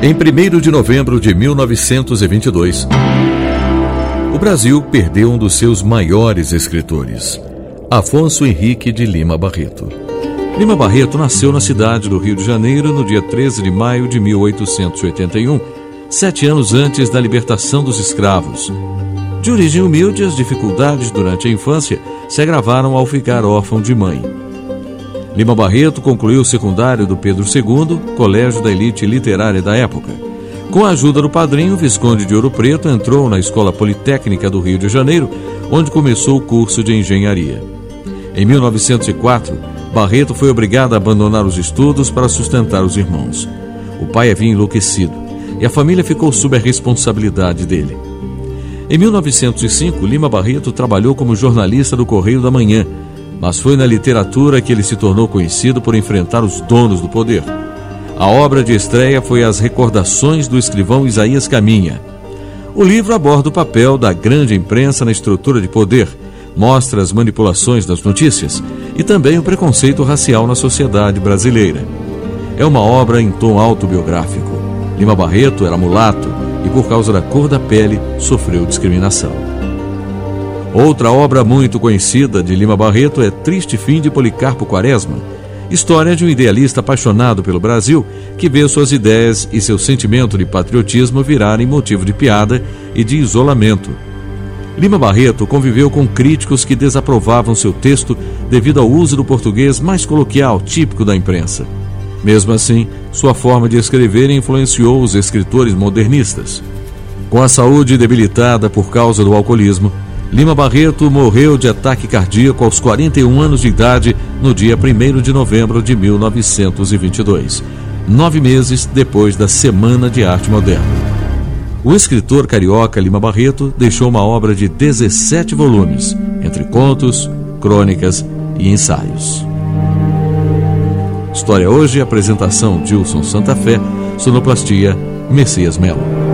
Em 1 de novembro de 1922, o Brasil perdeu um dos seus maiores escritores, Afonso Henrique de Lima Barreto. Lima Barreto nasceu na cidade do Rio de Janeiro no dia 13 de maio de 1881, sete anos antes da libertação dos escravos. De origem humilde, as dificuldades durante a infância se agravaram ao ficar órfão de mãe. Lima Barreto concluiu o secundário do Pedro II, colégio da elite literária da época. Com a ajuda do padrinho, Visconde de Ouro Preto entrou na Escola Politécnica do Rio de Janeiro, onde começou o curso de engenharia. Em 1904, Barreto foi obrigado a abandonar os estudos para sustentar os irmãos. O pai havia enlouquecido e a família ficou sob a responsabilidade dele. Em 1905, Lima Barreto trabalhou como jornalista do Correio da Manhã mas foi na literatura que ele se tornou conhecido por enfrentar os donos do poder. A obra de estreia foi As Recordações do Escrivão Isaías Caminha. O livro aborda o papel da grande imprensa na estrutura de poder, mostra as manipulações das notícias e também o preconceito racial na sociedade brasileira. É uma obra em tom autobiográfico. Lima Barreto era mulato e, por causa da cor da pele, sofreu discriminação. Outra obra muito conhecida de Lima Barreto é Triste Fim de Policarpo Quaresma, história de um idealista apaixonado pelo Brasil que vê suas ideias e seu sentimento de patriotismo virarem motivo de piada e de isolamento. Lima Barreto conviveu com críticos que desaprovavam seu texto devido ao uso do português mais coloquial, típico da imprensa. Mesmo assim, sua forma de escrever influenciou os escritores modernistas. Com a saúde debilitada por causa do alcoolismo, Lima Barreto morreu de ataque cardíaco aos 41 anos de idade no dia 1 de novembro de 1922, nove meses depois da Semana de Arte Moderna. O escritor carioca Lima Barreto deixou uma obra de 17 volumes, entre contos, crônicas e ensaios. História hoje, apresentação Dilson Santa Fé, sonoplastia Messias Melo.